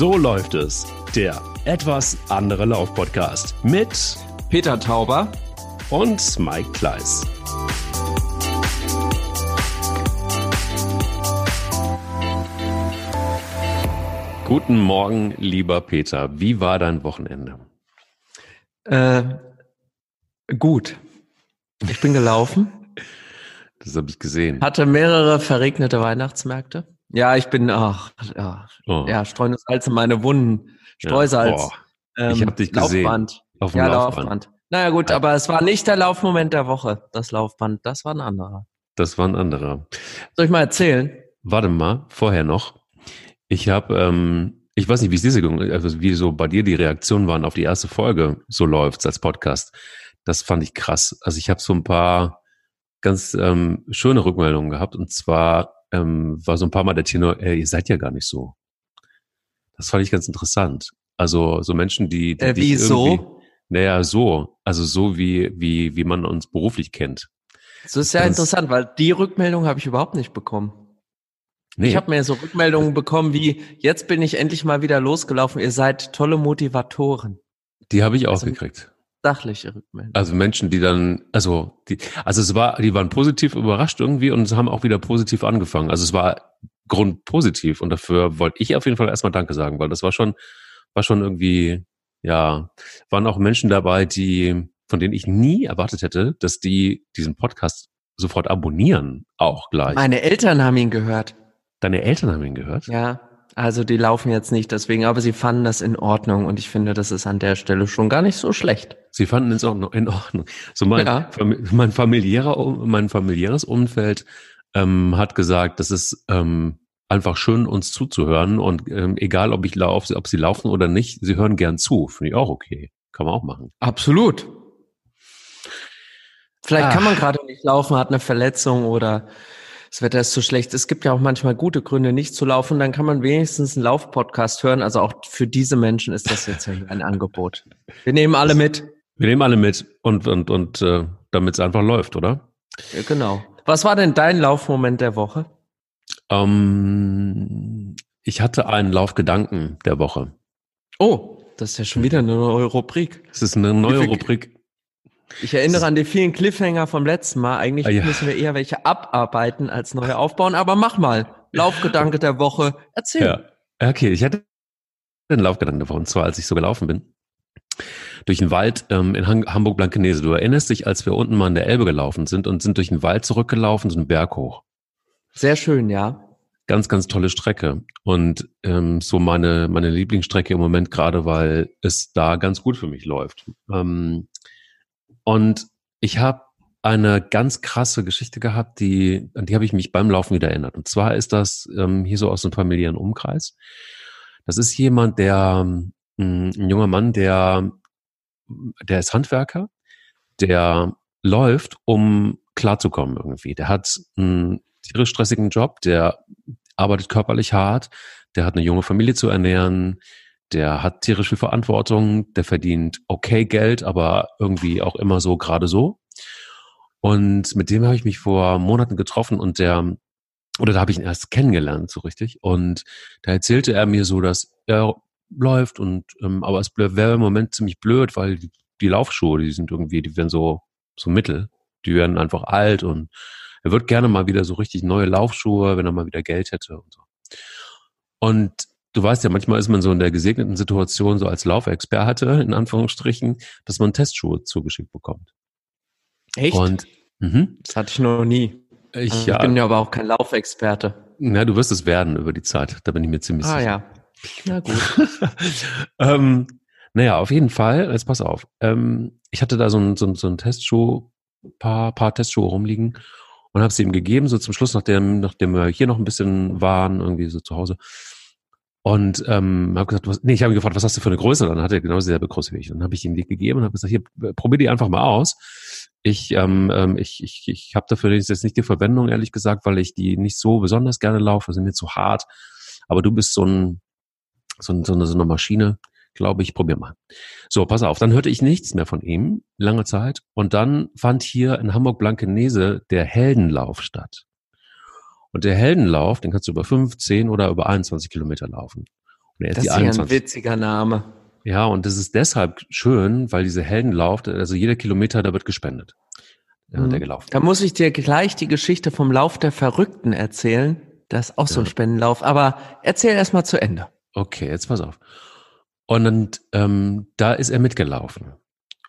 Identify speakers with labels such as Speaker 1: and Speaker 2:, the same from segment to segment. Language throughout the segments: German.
Speaker 1: So läuft es. Der etwas andere Lauf-Podcast mit
Speaker 2: Peter Tauber
Speaker 1: und Mike Kleiss. Guten Morgen, lieber Peter. Wie war dein Wochenende?
Speaker 2: Äh, gut. Ich bin gelaufen.
Speaker 1: Das habe ich gesehen.
Speaker 2: Hatte mehrere verregnete Weihnachtsmärkte. Ja, ich bin, ach, ja, oh. ja streuen Salz in meine Wunden. Streusalz.
Speaker 1: Ja, oh. Ich habe dich gesehen.
Speaker 2: Laufband. Auf dem ja, Laufband. Laufband. Naja gut, aber es war nicht der Laufmoment der Woche, das Laufband. Das war ein anderer.
Speaker 1: Das war ein anderer.
Speaker 2: Soll ich mal erzählen?
Speaker 1: Warte mal, vorher noch. Ich habe, ähm, ich weiß nicht, wie es diese, also wie so bei dir die Reaktionen waren auf die erste Folge, so läuft's als Podcast. Das fand ich krass. Also ich habe so ein paar ganz ähm, schöne Rückmeldungen gehabt. Und zwar ähm, war so ein paar Mal der Tenor, ey, ihr seid ja gar nicht so. Das fand ich ganz interessant. Also so Menschen, die, die
Speaker 2: äh, wie so?
Speaker 1: Naja, so. Also so wie, wie, wie man uns beruflich kennt.
Speaker 2: Das ist ja ganz, interessant, weil die Rückmeldung habe ich überhaupt nicht bekommen. Nee. Ich habe mir so Rückmeldungen bekommen wie, jetzt bin ich endlich mal wieder losgelaufen, ihr seid tolle Motivatoren.
Speaker 1: Die habe ich auch also, gekriegt
Speaker 2: sachliche Rückmeldung.
Speaker 1: Also Menschen, die dann, also die, also es war, die waren positiv überrascht irgendwie und haben auch wieder positiv angefangen. Also es war grundpositiv und dafür wollte ich auf jeden Fall erstmal Danke sagen, weil das war schon, war schon irgendwie, ja, waren auch Menschen dabei, die, von denen ich nie erwartet hätte, dass die diesen Podcast sofort abonnieren, auch gleich.
Speaker 2: Meine Eltern haben ihn gehört.
Speaker 1: Deine Eltern haben ihn gehört?
Speaker 2: Ja. Also die laufen jetzt nicht deswegen, aber sie fanden das in Ordnung und ich finde, das ist an der Stelle schon gar nicht so schlecht.
Speaker 1: Sie fanden es auch in Ordnung. So mein, ja. mein familiärer, mein familiäres Umfeld ähm, hat gesagt, das ist ähm, einfach schön, uns zuzuhören und ähm, egal, ob ich laufe, ob sie laufen oder nicht, sie hören gern zu. Finde ich auch okay. Kann man auch machen.
Speaker 2: Absolut. Vielleicht Ach. kann man gerade nicht laufen, hat eine Verletzung oder das Wetter ist zu schlecht. Es gibt ja auch manchmal gute Gründe, nicht zu laufen. Dann kann man wenigstens einen Laufpodcast hören. Also auch für diese Menschen ist das jetzt ein Angebot. Wir nehmen alle mit.
Speaker 1: Wir nehmen alle mit und, und, und äh, damit es einfach läuft, oder?
Speaker 2: Ja, genau. Was war denn dein Laufmoment der Woche?
Speaker 1: Ähm, ich hatte einen Laufgedanken der Woche.
Speaker 2: Oh, das ist ja schon wieder eine neue Rubrik.
Speaker 1: Es ist eine neue Rubrik.
Speaker 2: Ich erinnere an die vielen Cliffhanger vom letzten Mal. Eigentlich ah, ja. müssen wir eher welche abarbeiten als neue aufbauen, aber mach mal. Laufgedanke der Woche. Erzähl. Ja.
Speaker 1: Okay, ich hatte einen Laufgedanke der Woche, und zwar als ich so gelaufen bin. Durch den Wald ähm, in Hamburg-Blankenese. Du erinnerst dich, als wir unten mal in der Elbe gelaufen sind und sind durch den Wald zurückgelaufen, so einen Berg hoch.
Speaker 2: Sehr schön, ja.
Speaker 1: Ganz, ganz tolle Strecke. Und ähm, so meine, meine Lieblingsstrecke im Moment gerade, weil es da ganz gut für mich läuft. Ähm, und ich habe eine ganz krasse Geschichte gehabt, die, an die habe ich mich beim Laufen wieder erinnert. Und zwar ist das ähm, hier so aus dem familiären Umkreis. Das ist jemand, der, ähm, ein junger Mann, der, der ist Handwerker, der läuft, um klarzukommen irgendwie. Der hat einen tierisch stressigen Job, der arbeitet körperlich hart, der hat eine junge Familie zu ernähren, der hat tierisch viel Verantwortung, der verdient okay Geld, aber irgendwie auch immer so gerade so. Und mit dem habe ich mich vor Monaten getroffen und der, oder da habe ich ihn erst kennengelernt, so richtig. Und da erzählte er mir so, dass er läuft und ähm, aber es wäre im Moment ziemlich blöd, weil die, die Laufschuhe, die sind irgendwie, die werden so, so mittel. Die werden einfach alt und er wird gerne mal wieder so richtig neue Laufschuhe, wenn er mal wieder Geld hätte und so. Und du weißt ja, manchmal ist man so in der gesegneten Situation, so als Laufexperte, in Anführungsstrichen, dass man Testschuhe zugeschickt bekommt.
Speaker 2: Echt? Und, mh. Das hatte ich noch nie. Ich, also, ich ja, bin ja aber auch kein Laufexperte.
Speaker 1: Na, du wirst es werden über die Zeit, da bin ich mir ziemlich
Speaker 2: ah,
Speaker 1: sicher.
Speaker 2: Ah ja, na gut.
Speaker 1: ähm, naja, auf jeden Fall, jetzt pass auf. Ähm, ich hatte da so ein, so ein, so ein Testschuh, paar, paar Testschuhe rumliegen und habe sie ihm gegeben, so zum Schluss, nachdem, nachdem wir hier noch ein bisschen waren, irgendwie so zu Hause. Und ähm, habe gesagt, was, nee, ich habe ihn gefragt, was hast du für eine Größe? Dann hat er genau dieselbe Größe wie ich. Und dann habe ich ihm die gegeben und habe gesagt, hier, probier die einfach mal aus. Ich, ähm, ähm, ich, ich, ich habe dafür jetzt nicht die Verwendung, ehrlich gesagt, weil ich die nicht so besonders gerne laufe, sind mir zu hart. Aber du bist so ein, so, ein, so, eine, so eine Maschine, glaube ich, probier mal. So, pass auf, dann hörte ich nichts mehr von ihm, lange Zeit. Und dann fand hier in Hamburg-Blankenese der Heldenlauf statt. Und der Heldenlauf, den kannst du über 15 oder über 21 Kilometer laufen.
Speaker 2: Und er ist das ist 21. ein witziger Name.
Speaker 1: Ja, und das ist deshalb schön, weil diese Heldenlauf, also jeder Kilometer, da wird gespendet.
Speaker 2: Ja, mhm. der gelaufen. Da muss ich dir gleich die Geschichte vom Lauf der Verrückten erzählen. Das ist auch ja. so ein Spendenlauf. Aber erzähl erst mal zu Ende.
Speaker 1: Okay, jetzt pass auf. Und ähm, da ist er mitgelaufen.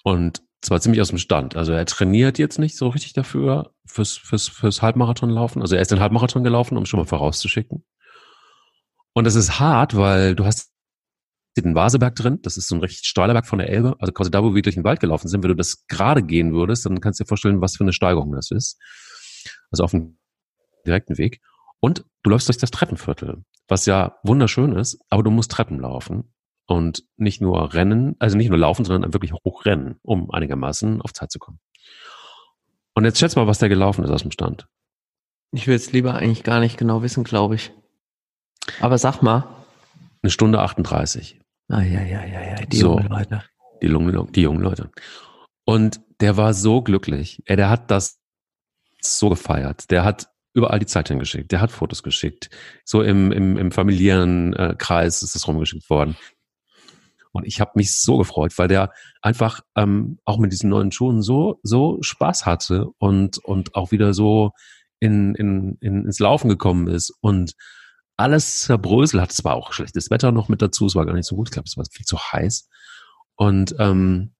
Speaker 1: Und zwar ziemlich aus dem Stand. Also er trainiert jetzt nicht so richtig dafür, fürs, fürs, fürs Halbmarathon Also er ist den Halbmarathon gelaufen, um schon mal vorauszuschicken. Und das ist hart, weil du hast den Vaseberg drin. Das ist so ein recht steiler Berg von der Elbe. Also quasi da, wo wir durch den Wald gelaufen sind. Wenn du das gerade gehen würdest, dann kannst du dir vorstellen, was für eine Steigerung das ist. Also auf dem direkten Weg. Und du läufst durch das Treppenviertel, was ja wunderschön ist, aber du musst Treppen laufen und nicht nur rennen, also nicht nur laufen, sondern wirklich hochrennen, um einigermaßen auf Zeit zu kommen. Und jetzt schätz mal, was da gelaufen ist aus dem Stand.
Speaker 2: Ich will es lieber eigentlich gar nicht genau wissen, glaube ich. Aber sag mal.
Speaker 1: Eine Stunde 38.
Speaker 2: Ah, ja, ja, ja, ja, die so, jungen Leute.
Speaker 1: Die, die jungen Leute. Und der war so glücklich. Er, der hat das so gefeiert. Der hat überall die Zeit hingeschickt. Der hat Fotos geschickt. So im, im, im familiären äh, Kreis ist es rumgeschickt worden. Und ich habe mich so gefreut, weil der einfach ähm, auch mit diesen neuen Schuhen so so Spaß hatte und und auch wieder so in, in, in ins Laufen gekommen ist und alles zerbrösel hat. Es war auch schlechtes Wetter noch mit dazu. Es war gar nicht so gut. Ich glaube, es war viel zu heiß. Und ähm,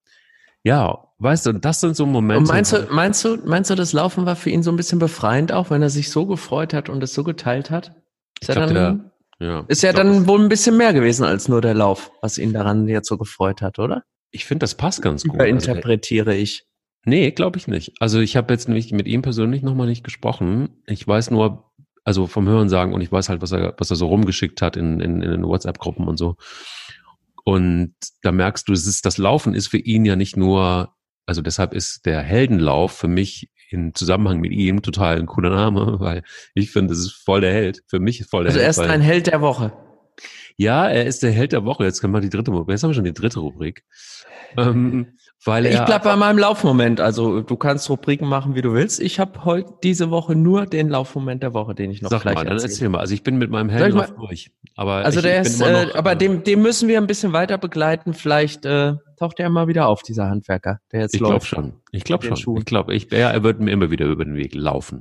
Speaker 1: ja, weißt du, das sind so Momente. Und
Speaker 2: meinst du, meinst du, meinst du, das Laufen war für ihn so ein bisschen befreiend auch, wenn er sich so gefreut hat und es so geteilt hat? Ist er dann, der, ja, ist ja dann wohl ein bisschen mehr gewesen als nur der Lauf, was ihn daran jetzt so gefreut hat, oder?
Speaker 1: Ich finde, das passt ganz gut.
Speaker 2: Interpretiere also, ich.
Speaker 1: Nee, glaube ich nicht. Also ich habe jetzt nämlich mit ihm persönlich nochmal nicht gesprochen. Ich weiß nur, also vom Hören sagen und ich weiß halt, was er, was er so rumgeschickt hat in, in, in den WhatsApp-Gruppen und so. Und da merkst du, es ist, das Laufen ist für ihn ja nicht nur, also deshalb ist der Heldenlauf für mich in Zusammenhang mit ihm total ein cooler Name, weil ich finde, es ist voll der Held. Für mich ist voll der
Speaker 2: also
Speaker 1: Held.
Speaker 2: Also er ist ein Held der Woche.
Speaker 1: Ja, er ist der Held der Woche. Jetzt können wir die dritte, jetzt haben wir schon die dritte Rubrik. Ähm, weil
Speaker 2: ich bleib bei meinem Laufmoment. Also du kannst Rubriken machen, wie du willst. Ich habe heute diese Woche nur den Laufmoment der Woche, den ich noch
Speaker 1: Sag
Speaker 2: gleich
Speaker 1: mal, dann erzähl mal. Also ich bin mit meinem Heldenlauf durch.
Speaker 2: Aber also ich, der ich ist, äh, noch, aber äh, dem, dem müssen wir ein bisschen weiter begleiten. Vielleicht äh, taucht er mal wieder auf, dieser Handwerker, der jetzt
Speaker 1: ich läuft. Ich glaube schon. Ich glaube schon. Schuhen. Ich glaube, ich, ja, er wird mir immer wieder über den Weg laufen.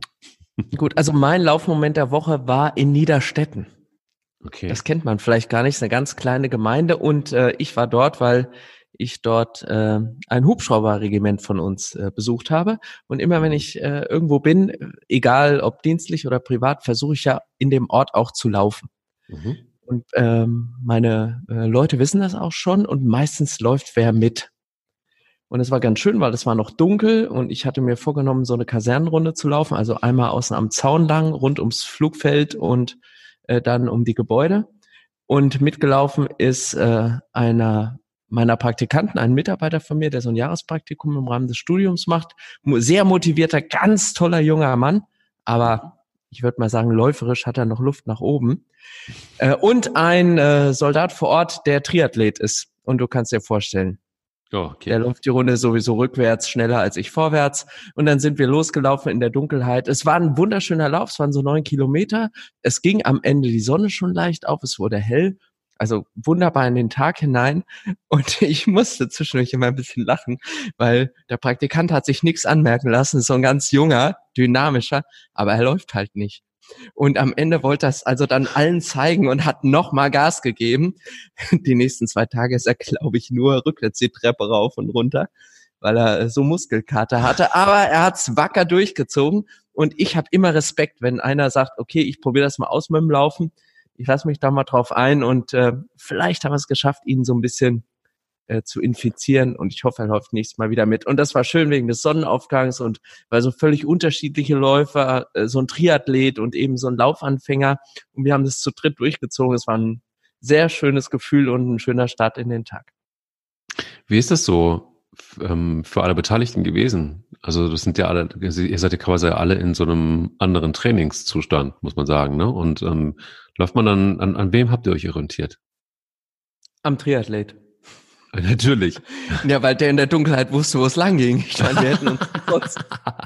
Speaker 2: Gut, also mein Laufmoment der Woche war in Niederstetten. Okay. Das kennt man vielleicht gar nicht. Ist eine ganz kleine Gemeinde und äh, ich war dort, weil ich dort äh, ein Hubschrauberregiment von uns äh, besucht habe. Und immer wenn ich äh, irgendwo bin, egal ob dienstlich oder privat, versuche ich ja in dem Ort auch zu laufen. Mhm. Und ähm, meine äh, Leute wissen das auch schon und meistens läuft wer mit. Und es war ganz schön, weil es war noch dunkel und ich hatte mir vorgenommen, so eine Kasernenrunde zu laufen, also einmal außen am Zaun lang, rund ums Flugfeld und äh, dann um die Gebäude. Und mitgelaufen ist äh, einer meiner Praktikanten, ein Mitarbeiter von mir, der so ein Jahrespraktikum im Rahmen des Studiums macht. Sehr motivierter, ganz toller junger Mann, aber ich würde mal sagen, läuferisch hat er noch Luft nach oben. Äh, und ein äh, Soldat vor Ort, der Triathlet ist. Und du kannst dir vorstellen, Oh, okay. Der läuft die Runde sowieso rückwärts, schneller als ich vorwärts. Und dann sind wir losgelaufen in der Dunkelheit. Es war ein wunderschöner Lauf, es waren so neun Kilometer. Es ging am Ende die Sonne schon leicht auf, es wurde hell also wunderbar in den Tag hinein. Und ich musste zwischendurch immer ein bisschen lachen, weil der Praktikant hat sich nichts anmerken lassen, so ein ganz junger, dynamischer, aber er läuft halt nicht. Und am Ende wollte er es also dann allen zeigen und hat nochmal Gas gegeben. Die nächsten zwei Tage ist er, glaube ich, nur rückwärts die Treppe rauf und runter, weil er so Muskelkater hatte. Aber er hat's wacker durchgezogen. Und ich habe immer Respekt, wenn einer sagt, okay, ich probiere das mal aus mit dem Laufen ich lasse mich da mal drauf ein und äh, vielleicht haben wir es geschafft, ihn so ein bisschen äh, zu infizieren und ich hoffe, er läuft nächstes Mal wieder mit. Und das war schön wegen des Sonnenaufgangs und weil so völlig unterschiedliche Läufer, äh, so ein Triathlet und eben so ein Laufanfänger und wir haben das zu dritt durchgezogen. Es war ein sehr schönes Gefühl und ein schöner Start in den Tag.
Speaker 1: Wie ist das so ähm, für alle Beteiligten gewesen? Also das sind ja alle, ihr seid ja quasi alle in so einem anderen Trainingszustand, muss man sagen. Ne? Und ähm, läuft man dann, an, an wem habt ihr euch orientiert?
Speaker 2: Am Triathlet.
Speaker 1: Natürlich.
Speaker 2: Ja, weil der in der Dunkelheit wusste, wo es lang ging. Ich meine, wir hätten uns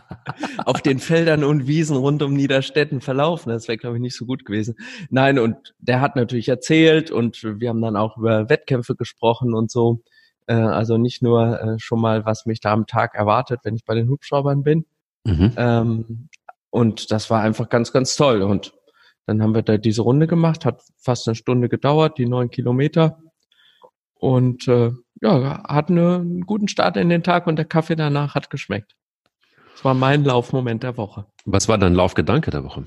Speaker 2: auf den Feldern und Wiesen rund um Niederstetten verlaufen. Das wäre, glaube ich, nicht so gut gewesen. Nein, und der hat natürlich erzählt und wir haben dann auch über Wettkämpfe gesprochen und so. Äh, also nicht nur äh, schon mal, was mich da am Tag erwartet, wenn ich bei den Hubschraubern bin. Mhm. Ähm, und das war einfach ganz, ganz toll. Und dann haben wir da diese Runde gemacht, hat fast eine Stunde gedauert, die neun Kilometer. Und äh, ja, hatten einen guten Start in den Tag und der Kaffee danach hat geschmeckt. Das war mein Laufmoment der Woche.
Speaker 1: Was war dein Laufgedanke der Woche?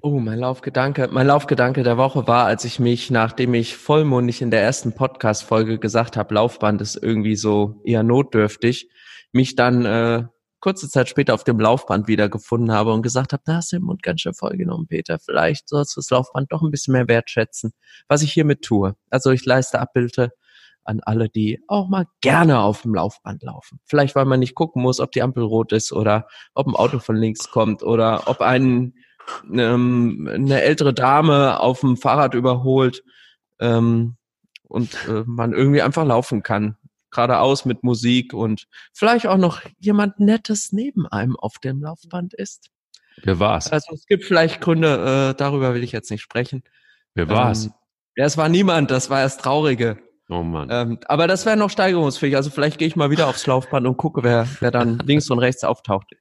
Speaker 2: Oh, mein Laufgedanke, mein Laufgedanke der Woche war, als ich mich, nachdem ich vollmundig in der ersten Podcast-Folge gesagt habe, Laufband ist irgendwie so eher notdürftig, mich dann äh, kurze Zeit später auf dem Laufband wiedergefunden habe und gesagt habe, da hast du den Mund ganz schön vollgenommen, Peter. Vielleicht sollst du das Laufband doch ein bisschen mehr wertschätzen, was ich hiermit tue. Also ich leiste Abbilde an alle, die auch mal gerne auf dem Laufband laufen. Vielleicht, weil man nicht gucken muss, ob die Ampel rot ist oder ob ein Auto von links kommt oder ob ein, ähm, eine ältere Dame auf dem Fahrrad überholt ähm, und äh, man irgendwie einfach laufen kann geradeaus mit Musik und vielleicht auch noch jemand Nettes neben einem auf dem Laufband ist.
Speaker 1: Wer war's?
Speaker 2: Also es gibt vielleicht Gründe, äh, darüber will ich jetzt nicht sprechen.
Speaker 1: Wer war's?
Speaker 2: Ähm, ja, es war niemand, das war das Traurige.
Speaker 1: Oh Mann.
Speaker 2: Ähm, aber das wäre noch steigerungsfähig. Also vielleicht gehe ich mal wieder aufs Laufband und gucke, wer, wer dann links und rechts auftaucht.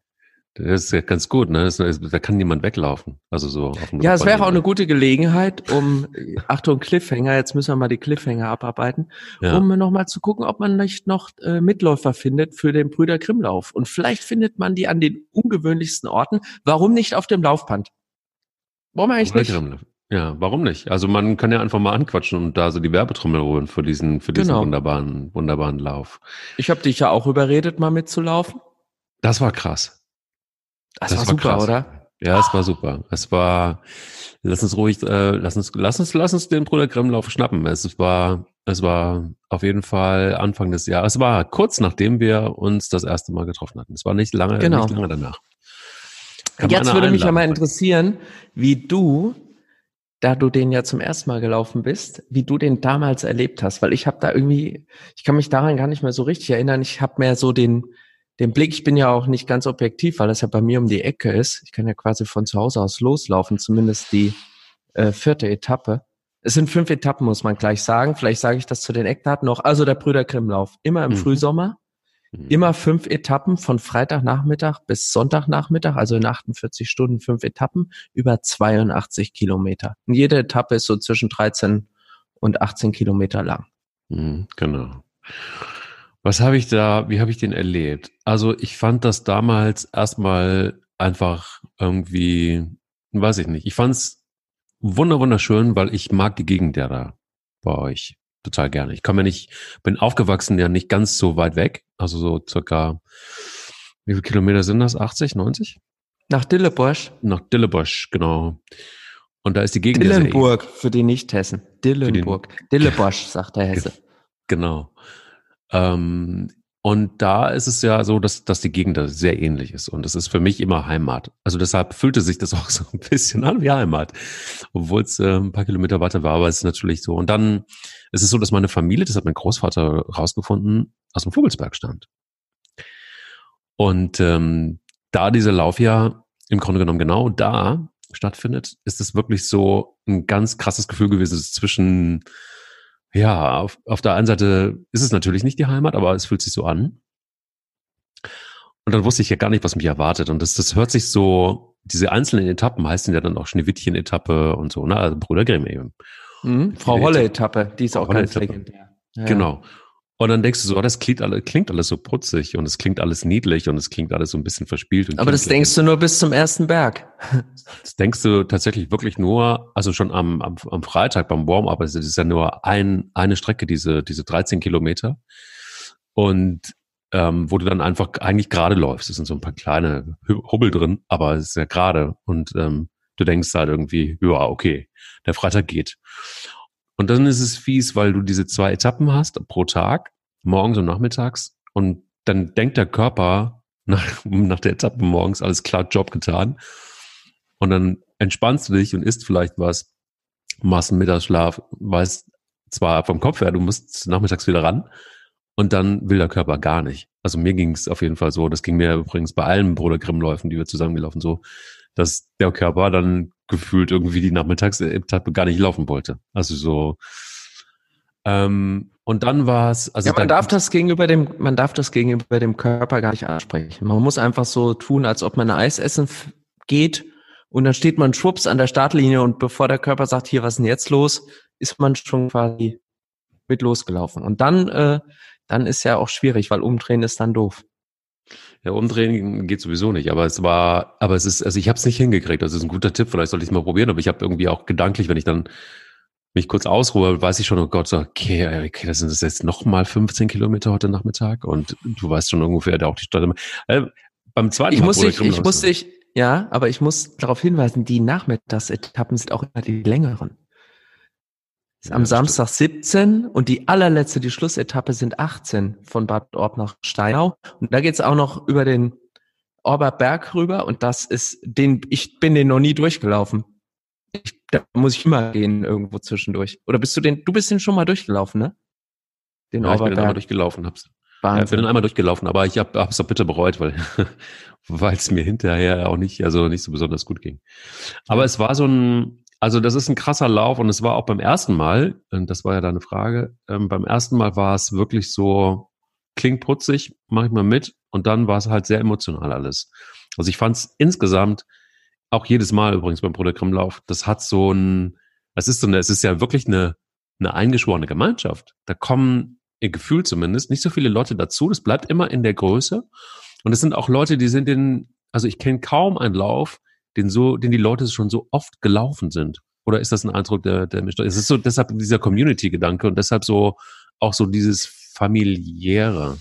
Speaker 1: Das ist ja ganz gut, ne? Das, da kann niemand weglaufen. Also so
Speaker 2: auf Ja, es wäre auch eine gute Gelegenheit, um, Achtung, Cliffhanger, jetzt müssen wir mal die Cliffhanger abarbeiten, ja. um nochmal zu gucken, ob man nicht noch äh, Mitläufer findet für den Brüder Grimmlauf. Und vielleicht findet man die an den ungewöhnlichsten Orten. Warum nicht auf dem Laufband? Warum eigentlich nicht? Grimmlauf.
Speaker 1: Ja, warum nicht? Also man kann ja einfach mal anquatschen und da so die Werbetrommel holen für diesen, für diesen genau. wunderbaren, wunderbaren Lauf.
Speaker 2: Ich habe dich ja auch überredet, mal mitzulaufen.
Speaker 1: Das war krass.
Speaker 2: Das, das war, war, super, krass. oder?
Speaker 1: Ja, es war super. Es war, lass uns ruhig, äh, lass uns, lass uns, lass uns den Bruder Grimmlauf schnappen. Es war, es war auf jeden Fall Anfang des Jahres. Es war kurz nachdem wir uns das erste Mal getroffen hatten. Es war nicht lange, genau. nicht lange danach.
Speaker 2: Kann Jetzt würde mich ja mal interessieren, wie du, da du den ja zum ersten Mal gelaufen bist, wie du den damals erlebt hast, weil ich habe da irgendwie, ich kann mich daran gar nicht mehr so richtig erinnern. Ich habe mehr so den, den Blick, ich bin ja auch nicht ganz objektiv, weil das ja bei mir um die Ecke ist. Ich kann ja quasi von zu Hause aus loslaufen, zumindest die äh, vierte Etappe. Es sind fünf Etappen, muss man gleich sagen. Vielleicht sage ich das zu den Eckdaten noch. Also der Brüder Grimmlauf, immer im mhm. Frühsommer, mhm. immer fünf Etappen von Freitagnachmittag bis Sonntagnachmittag, also in 48 Stunden fünf Etappen, über 82 Kilometer. Und jede Etappe ist so zwischen 13 und 18 Kilometer lang.
Speaker 1: Mhm, genau. Was habe ich da, wie habe ich den erlebt? Also ich fand das damals erstmal einfach irgendwie, weiß ich nicht. Ich fand es wunder wunderschön, weil ich mag die Gegend ja da bei euch total gerne. Ich komme ja nicht, bin aufgewachsen ja nicht ganz so weit weg, also so circa, wie viele Kilometer sind das? 80, 90?
Speaker 2: Nach Dillebusch.
Speaker 1: Nach Dillebusch, genau. Und da ist die Gegend.
Speaker 2: Dillenburg für die Nicht-Hessen. Dillenburg. Dillebusch, sagt der Hesse.
Speaker 1: Genau. Ähm, und da ist es ja so, dass, dass die Gegend da sehr ähnlich ist. Und es ist für mich immer Heimat. Also deshalb fühlte sich das auch so ein bisschen an wie Heimat. Obwohl es äh, ein paar Kilometer weiter war, aber es ist natürlich so. Und dann ist es so, dass meine Familie, das hat mein Großvater rausgefunden, aus dem Vogelsberg stammt. Und ähm, da dieser Lauf ja im Grunde genommen genau da stattfindet, ist es wirklich so ein ganz krasses Gefühl gewesen zwischen ja, auf, auf der einen Seite ist es natürlich nicht die Heimat, aber es fühlt sich so an. Und dann wusste ich ja gar nicht, was mich erwartet. Und das, das hört sich so, diese einzelnen Etappen heißen ja dann auch Schneewittchen-Etappe und so, ne? Also Bruder Grimm eben.
Speaker 2: Mhm, Frau Holle-Etappe, die ist auch ganz legendär.
Speaker 1: Ja. Genau. Und dann denkst du so, oh, das klingt, alles, klingt alles so putzig und es klingt alles niedlich und es klingt alles so ein bisschen verspielt.
Speaker 2: Aber das denkst du nur bis zum ersten Berg.
Speaker 1: Das denkst du tatsächlich wirklich nur, also schon am, am, am Freitag beim Warm-up, es ist ja nur ein, eine Strecke, diese, diese 13 Kilometer. Und ähm, wo du dann einfach eigentlich gerade läufst. Es sind so ein paar kleine Hubbel drin, aber es ist ja gerade. Und ähm, du denkst halt irgendwie, ja, okay, der Freitag geht. Und dann ist es fies, weil du diese zwei Etappen hast pro Tag, morgens und nachmittags. Und dann denkt der Körper nach, nach der Etappe morgens, alles klar, Job getan. Und dann entspannst du dich und isst vielleicht was, machst einen Mittagsschlaf, weißt zwar vom Kopf her, du musst nachmittags wieder ran und dann will der Körper gar nicht. Also mir ging es auf jeden Fall so, das ging mir übrigens bei allen Bruder Grimm-Läufen, die wir zusammengelaufen, so, dass der Körper dann gefühlt irgendwie die Nachmittagsetappe gar nicht laufen wollte. Also so, ähm, und dann war es, also
Speaker 2: ja, man darf das gegenüber dem, man darf das gegenüber dem Körper gar nicht ansprechen. Man muss einfach so tun, als ob man Eis essen geht und dann steht man schwupps an der Startlinie und bevor der Körper sagt, hier, was ist denn jetzt los, ist man schon quasi mit losgelaufen. Und dann, äh, dann ist ja auch schwierig, weil umdrehen ist dann doof.
Speaker 1: Ja, umdrehen geht sowieso nicht, aber es war, aber es ist, also ich habe es nicht hingekriegt. Das ist ein guter Tipp, vielleicht sollte ich es mal probieren, aber ich habe irgendwie auch gedanklich, wenn ich dann mich kurz ausruhe, weiß ich schon, oh Gott, okay, okay, das sind das jetzt nochmal 15 Kilometer heute Nachmittag und du weißt schon ungefähr, der auch die Stadt. Äh, beim zweiten
Speaker 2: ich Mal muss ich, ich muss dich, ja, aber ich muss darauf hinweisen, die Nachmittagsetappen sind auch immer die längeren. Ja, am Samstag stimmt. 17 und die allerletzte, die Schlussetappe sind 18 von Bad Orb nach Steinau. Und da geht's auch noch über den Orber Berg rüber und das ist den, ich bin den noch nie durchgelaufen. Ich, da muss ich immer gehen irgendwo zwischendurch. Oder bist du den, du bist den schon mal durchgelaufen, ne?
Speaker 1: Den ja, ich bin den einmal durchgelaufen, hab's. Wahnsinn. Ja, ich bin dann einmal durchgelaufen, aber ich hab, hab's auch bitte bereut, weil weil es mir hinterher auch nicht, also nicht so besonders gut ging. Aber es war so ein, also das ist ein krasser Lauf und es war auch beim ersten Mal, und das war ja deine Frage, ähm, beim ersten Mal war es wirklich so, klingt putzig, mach ich mal mit und dann war es halt sehr emotional alles. Also ich fand es insgesamt auch jedes Mal übrigens beim Protogrammlauf, das hat so ein, es ist so eine, es ist ja wirklich eine, eine eingeschworene Gemeinschaft. Da kommen, ihr Gefühl zumindest, nicht so viele Leute dazu. Das bleibt immer in der Größe. Und es sind auch Leute, die sind in, also ich kenne kaum einen Lauf, den so, den die Leute schon so oft gelaufen sind. Oder ist das ein Eindruck der, der Es ist so deshalb dieser Community-Gedanke und deshalb so auch so dieses familiäre.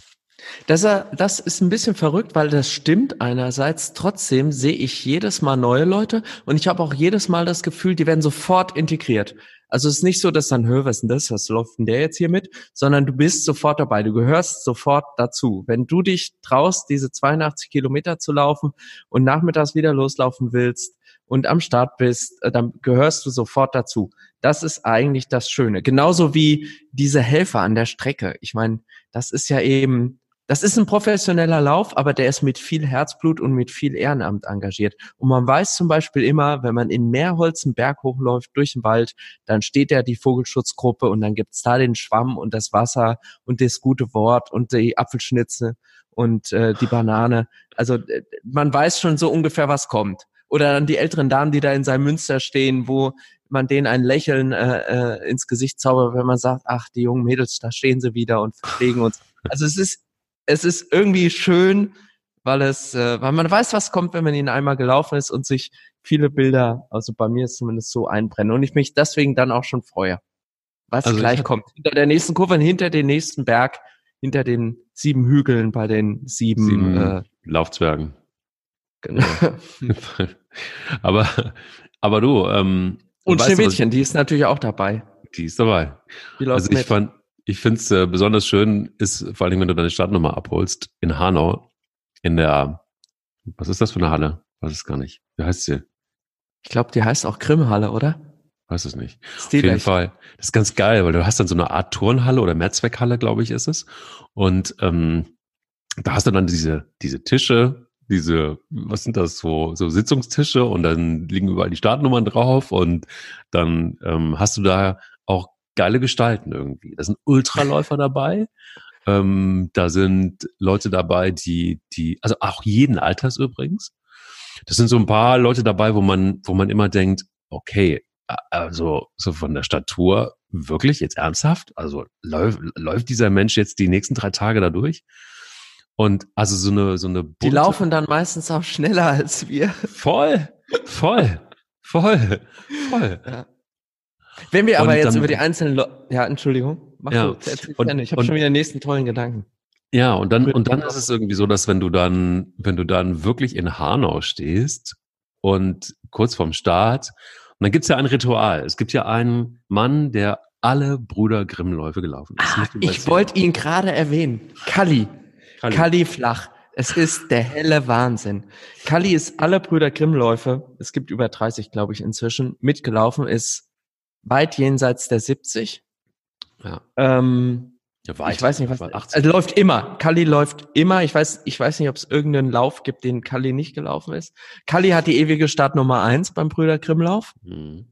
Speaker 2: Das, das ist ein bisschen verrückt, weil das stimmt einerseits. Trotzdem sehe ich jedes Mal neue Leute und ich habe auch jedes Mal das Gefühl, die werden sofort integriert. Also es ist nicht so, dass dann, hör, was ist denn das? Was läuft denn der jetzt hier mit? Sondern du bist sofort dabei. Du gehörst sofort dazu. Wenn du dich traust, diese 82 Kilometer zu laufen und nachmittags wieder loslaufen willst und am Start bist, äh, dann gehörst du sofort dazu. Das ist eigentlich das Schöne. Genauso wie diese Helfer an der Strecke. Ich meine, das ist ja eben, das ist ein professioneller Lauf, aber der ist mit viel Herzblut und mit viel Ehrenamt engagiert. Und man weiß zum Beispiel immer, wenn man in Meerholz einen Berg hochläuft durch den Wald, dann steht da die Vogelschutzgruppe und dann gibt's da den Schwamm und das Wasser und das gute Wort und die Apfelschnitze und äh, die Banane. Also äh, man weiß schon so ungefähr, was kommt. Oder dann die älteren Damen, die da in seinem Münster stehen, wo man denen ein Lächeln äh, äh, ins Gesicht zaubert, wenn man sagt, ach, die jungen Mädels, da stehen sie wieder und verpflegen uns. Also es ist es ist irgendwie schön, weil es, äh, weil man weiß, was kommt, wenn man ihn einmal gelaufen ist und sich viele Bilder, also bei mir ist zumindest so einbrennen und ich mich deswegen dann auch schon freue, was also gleich kommt. Hinter der nächsten Kurve, hinter den nächsten Berg, hinter den sieben Hügeln bei den sieben, sieben
Speaker 1: äh, Laufzwergen. Genau. aber, aber du, ähm,
Speaker 2: und Schneewittchen, die ist natürlich auch dabei.
Speaker 1: Die ist dabei. Die also ich mit. fand, ich finde es äh, besonders schön, ist vor allem, wenn du deine Startnummer abholst, in Hanau, in der, was ist das für eine Halle? Weiß es gar nicht. Wie heißt sie?
Speaker 2: Ich glaube, die heißt auch Grimmhalle, oder?
Speaker 1: Weiß es nicht. Auf jeden Fall. Das ist ganz geil, weil du hast dann so eine Art Turnhalle oder Mehrzweckhalle, glaube ich, ist es. Und ähm, da hast du dann diese, diese Tische, diese, was sind das, so, so Sitzungstische und dann liegen überall die Startnummern drauf und dann ähm, hast du da auch geile Gestalten irgendwie. Da sind Ultraläufer dabei. Ähm, da sind Leute dabei, die, die, also auch jeden Alters übrigens. Das sind so ein paar Leute dabei, wo man, wo man immer denkt, okay, also so von der Statur wirklich jetzt ernsthaft? Also läuft, läuft dieser Mensch jetzt die nächsten drei Tage da durch? Und also so eine, so eine.
Speaker 2: Bunte, die laufen dann meistens auch schneller als wir.
Speaker 1: Voll, voll, voll, voll. Ja.
Speaker 2: Wenn wir aber jetzt dann, über die einzelnen, Le ja, Entschuldigung, mach ja. du, und, ich habe schon wieder den nächsten tollen Gedanken.
Speaker 1: Ja, und dann, und dann ist es irgendwie so, dass wenn du dann, wenn du dann wirklich in Hanau stehst und kurz vorm Start, und dann gibt's ja ein Ritual. Es gibt ja einen Mann, der alle Brüder Grimmläufe gelaufen ist.
Speaker 2: Ah, ich wollte ihn gerade erwähnen. Kalli. Kalli. Kalli Flach. Es ist der helle Wahnsinn. Kalli ist alle Brüder Grimmläufe, es gibt über 30, glaube ich, inzwischen, mitgelaufen, ist weit jenseits der 70. Ja. Ähm, ja, weit, ich weiß nicht, was. Also läuft immer. Kali läuft immer. Ich weiß, ich weiß nicht, ob es irgendeinen Lauf gibt, den Kali nicht gelaufen ist. Kali hat die ewige Startnummer eins beim Brüder Grimmlauf. Mhm.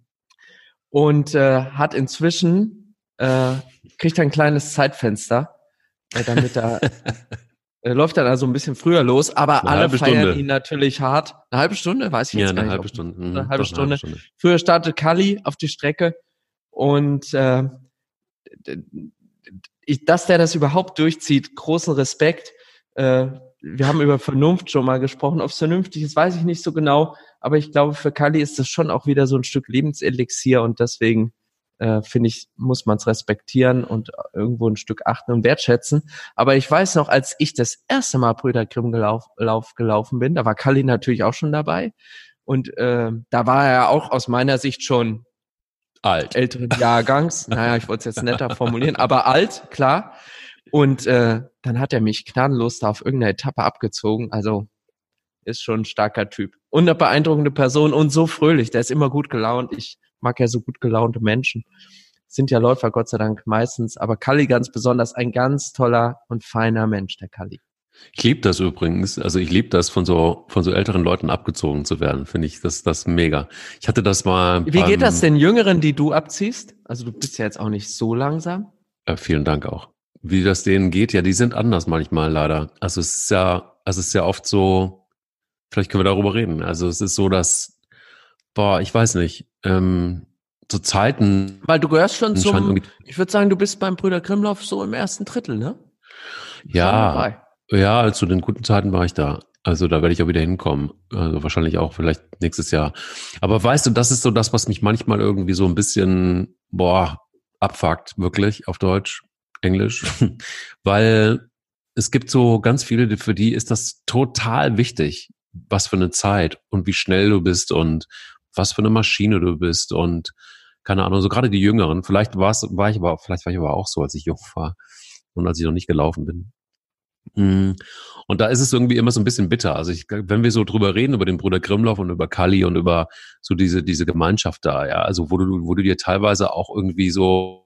Speaker 2: Und äh, hat inzwischen, äh, kriegt ein kleines Zeitfenster, äh, damit er äh, läuft dann also ein bisschen früher los, aber eine alle feiern Stunde. ihn natürlich hart. Eine halbe Stunde, weiß ich
Speaker 1: ja,
Speaker 2: jetzt
Speaker 1: gar nicht. Halbe Stunde.
Speaker 2: Eine mhm. halbe Stunde. Eine halbe Stunde. Früher startet Kali auf die Strecke und äh, ich, dass der das überhaupt durchzieht, großen Respekt. Äh, wir haben über Vernunft schon mal gesprochen. Ob es vernünftig ist, weiß ich nicht so genau. Aber ich glaube, für Kali ist das schon auch wieder so ein Stück Lebenselixier und deswegen äh, finde ich, muss man es respektieren und irgendwo ein Stück achten und wertschätzen. Aber ich weiß noch, als ich das erste Mal Brüder Grimm gelauf, lauf, gelaufen bin, da war Kali natürlich auch schon dabei. Und äh, da war er auch aus meiner Sicht schon alt. älteren Jahrgangs. naja, ich wollte es jetzt netter formulieren, aber alt, klar. Und äh, dann hat er mich gnadenlos da auf irgendeine Etappe abgezogen. Also ist schon ein starker Typ. Und eine beeindruckende Person und so fröhlich. Der ist immer gut gelaunt. Ich mag ja so gut gelaunte Menschen. Sind ja Läufer, Gott sei Dank, meistens. Aber Kalli ganz besonders ein ganz toller und feiner Mensch, der Kalli.
Speaker 1: Ich liebe das übrigens. Also ich liebe das, von so, von so älteren Leuten abgezogen zu werden. Finde ich das, das mega. Ich hatte das mal.
Speaker 2: Wie geht das den Jüngeren, die du abziehst? Also du bist ja jetzt auch nicht so langsam.
Speaker 1: Ja, vielen Dank auch. Wie das denen geht, ja, die sind anders manchmal leider. Also es ist ja, also es ist ja oft so, vielleicht können wir darüber reden. Also es ist so, dass, boah, ich weiß nicht, ähm, zu Zeiten.
Speaker 2: Weil du gehörst schon zum, ich würde sagen, du bist beim Brüder Krimlauf so im ersten Drittel, ne?
Speaker 1: Ja, ja, zu den guten Zeiten war ich da. Also da werde ich auch wieder hinkommen. Also wahrscheinlich auch vielleicht nächstes Jahr. Aber weißt du, das ist so das, was mich manchmal irgendwie so ein bisschen, boah, abfuckt, wirklich auf Deutsch, Englisch. Weil es gibt so ganz viele, für die ist das total wichtig, was für eine Zeit und wie schnell du bist und was für eine Maschine du bist und keine Ahnung, so gerade die Jüngeren. Vielleicht war's, war ich aber, vielleicht war ich aber auch so, als ich jung war und als ich noch nicht gelaufen bin. Mhm. Und da ist es irgendwie immer so ein bisschen bitter. Also ich, wenn wir so drüber reden, über den Bruder Grimloff und über Kali und über so diese, diese Gemeinschaft da, ja, also wo du, wo du dir teilweise auch irgendwie so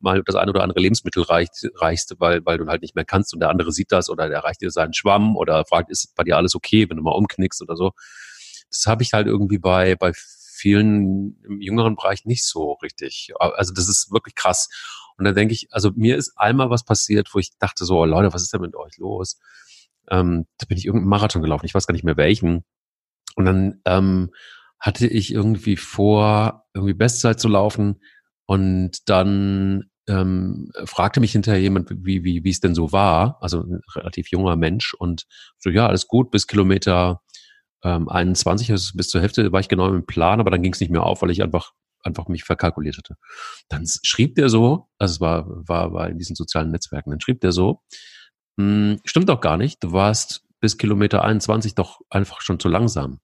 Speaker 1: mal das eine oder andere Lebensmittel reicht, reichst, weil, weil du halt nicht mehr kannst und der andere sieht das oder der reicht dir seinen Schwamm oder fragt, ist bei dir alles okay, wenn du mal umknickst oder so. Das habe ich halt irgendwie bei, bei vielen im jüngeren Bereich nicht so richtig. Also das ist wirklich krass. Und da denke ich, also mir ist einmal was passiert, wo ich dachte so, oh Leute, was ist denn mit euch los? Ähm, da bin ich irgendeinen Marathon gelaufen, ich weiß gar nicht mehr welchen. Und dann ähm, hatte ich irgendwie vor, irgendwie Bestzeit zu laufen. Und dann ähm, fragte mich hinterher jemand, wie, wie, wie es denn so war. Also ein relativ junger Mensch. Und so, ja, alles gut, bis Kilometer ähm, 21, also bis zur Hälfte war ich genau im Plan, aber dann ging es nicht mehr auf, weil ich einfach einfach mich verkalkuliert hatte. Dann schrieb der so, also es war, war, war in diesen sozialen Netzwerken, dann schrieb der so, hm, stimmt doch gar nicht, du warst bis Kilometer 21 doch einfach schon zu langsam.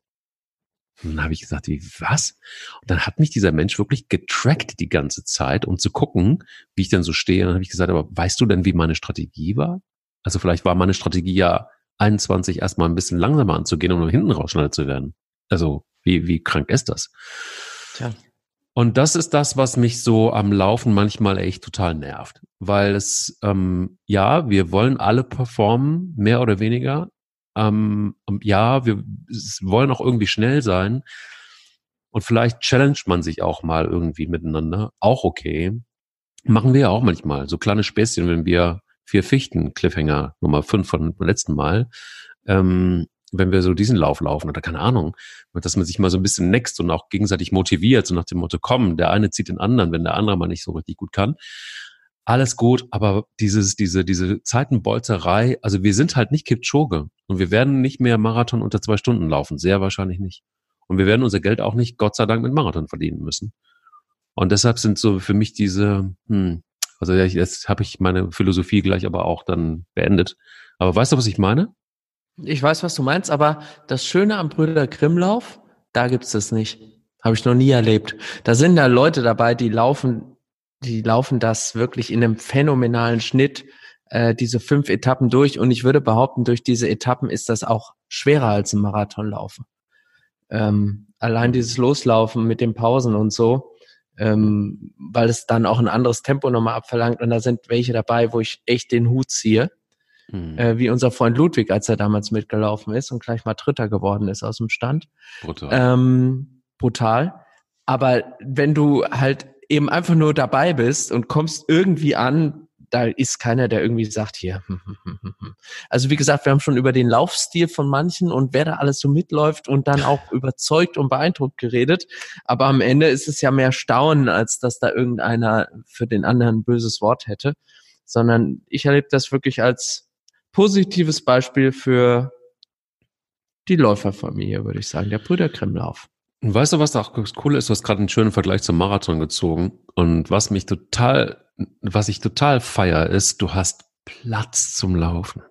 Speaker 1: Und dann habe ich gesagt, wie, was? Und dann hat mich dieser Mensch wirklich getrackt die ganze Zeit, um zu gucken, wie ich denn so stehe. Und dann habe ich gesagt, aber weißt du denn, wie meine Strategie war? Also vielleicht war meine Strategie ja 21 erstmal ein bisschen langsamer anzugehen, um hinten raus schneller zu werden. Also wie, wie krank ist das? Tja. Und das ist das, was mich so am Laufen manchmal echt total nervt. Weil es, ähm, ja, wir wollen alle performen, mehr oder weniger. Ähm, ja, wir wollen auch irgendwie schnell sein. Und vielleicht challenged man sich auch mal irgendwie miteinander. Auch okay. Machen wir ja auch manchmal. So kleine Späßchen, wenn wir vier Fichten, Cliffhanger Nummer fünf von letzten Mal, ähm, wenn wir so diesen Lauf laufen oder keine Ahnung, dass man sich mal so ein bisschen next und auch gegenseitig motiviert, so nach dem Motto, komm, der eine zieht den anderen, wenn der andere mal nicht so richtig gut kann. Alles gut, aber dieses, diese, diese Zeitenbolzerei, also wir sind halt nicht Kipchoge und wir werden nicht mehr Marathon unter zwei Stunden laufen, sehr wahrscheinlich nicht. Und wir werden unser Geld auch nicht, Gott sei Dank, mit Marathon verdienen müssen. Und deshalb sind so für mich diese, hm, also jetzt habe ich meine Philosophie gleich aber auch dann beendet. Aber weißt du, was ich meine?
Speaker 2: Ich weiß, was du meinst, aber das Schöne am Brüder Grimmlauf, da gibt's das nicht. Habe ich noch nie erlebt. Da sind da Leute dabei, die laufen, die laufen das wirklich in einem phänomenalen Schnitt, äh, diese fünf Etappen durch. Und ich würde behaupten, durch diese Etappen ist das auch schwerer als ein Marathonlaufen. Ähm, allein dieses Loslaufen mit den Pausen und so, ähm, weil es dann auch ein anderes Tempo nochmal abverlangt. Und da sind welche dabei, wo ich echt den Hut ziehe. Mhm. Äh, wie unser Freund Ludwig, als er damals mitgelaufen ist und gleich mal Dritter geworden ist aus dem Stand. Brutal. Ähm, brutal. Aber wenn du halt eben einfach nur dabei bist und kommst irgendwie an, da ist keiner, der irgendwie sagt hier. Hm, hm, hm, also wie gesagt, wir haben schon über den Laufstil von manchen und wer da alles so mitläuft und dann auch überzeugt und beeindruckt geredet. Aber am Ende ist es ja mehr Staunen, als dass da irgendeiner für den anderen ein böses Wort hätte. Sondern ich erlebe das wirklich als positives Beispiel für die Läuferfamilie, würde ich sagen, der Brüder Grimmlauf.
Speaker 1: Und weißt du, was da auch cool ist? Du hast gerade einen schönen Vergleich zum Marathon gezogen. Und was mich total, was ich total feier, ist, du hast Platz zum Laufen.